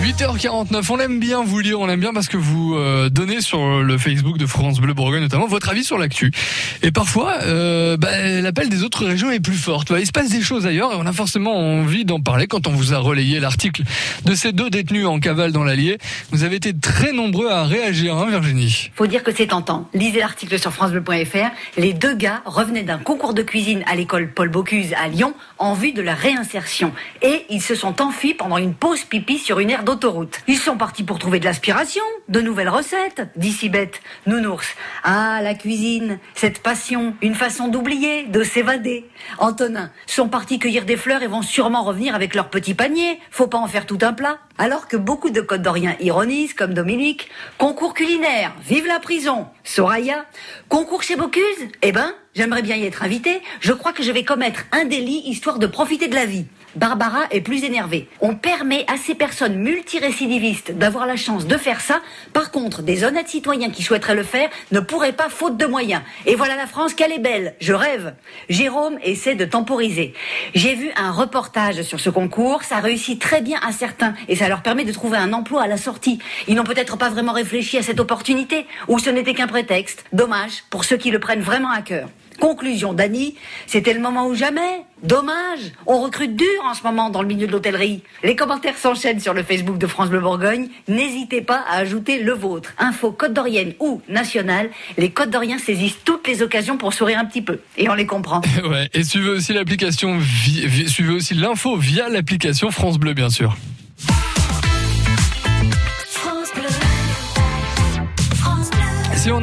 8h49, on aime bien vous lire, on aime bien parce que vous euh, donnez sur le Facebook de France Bleu Bourgogne notamment votre avis sur l'actu. Et parfois, euh, bah, l'appel des autres régions est plus fort. Il se passe des choses ailleurs et on a forcément envie d'en parler quand on vous a relayé l'article de ces deux détenus en cavale dans l'Allier. Vous avez été très nombreux à réagir, hein, Virginie Faut dire que c'est tentant. Lisez l'article sur francebleu.fr. Les deux gars revenaient d'un concours de cuisine à l'école Paul Bocuse à Lyon en vue de la réinsertion. Et ils se sont enfuis pendant une pause pipi sur une aire ils sont partis pour trouver de l'aspiration, de nouvelles recettes, dit bête, nounours. Ah, la cuisine, cette passion, une façon d'oublier, de s'évader. Antonin, sont partis cueillir des fleurs et vont sûrement revenir avec leur petit panier. Faut pas en faire tout un plat. Alors que beaucoup de Côte d'Orient ironisent, comme Dominique, concours culinaire, vive la prison, Soraya, concours chez Bocuse, eh ben, j'aimerais bien y être invité, je crois que je vais commettre un délit histoire de profiter de la vie. Barbara est plus énervée. On permet à ces personnes multirécidivistes d'avoir la chance de faire ça. Par contre, des honnêtes citoyens qui souhaiteraient le faire ne pourraient pas faute de moyens. Et voilà la France qu'elle est belle. Je rêve. Jérôme essaie de temporiser. J'ai vu un reportage sur ce concours. Ça réussit très bien à certains et ça leur permet de trouver un emploi à la sortie. Ils n'ont peut-être pas vraiment réfléchi à cette opportunité ou ce n'était qu'un prétexte. Dommage pour ceux qui le prennent vraiment à cœur. Conclusion, Dani, c'était le moment ou jamais. Dommage, on recrute dur en ce moment dans le milieu de l'hôtellerie. Les commentaires s'enchaînent sur le Facebook de France Bleu Bourgogne. N'hésitez pas à ajouter le vôtre. Info Côte d'Orienne ou nationale. Les Côtes d'Oriens saisissent toutes les occasions pour sourire un petit peu. Et on les comprend. ouais, et suivez aussi l'application, suivez aussi l'info via l'application France Bleu, bien sûr. Si on a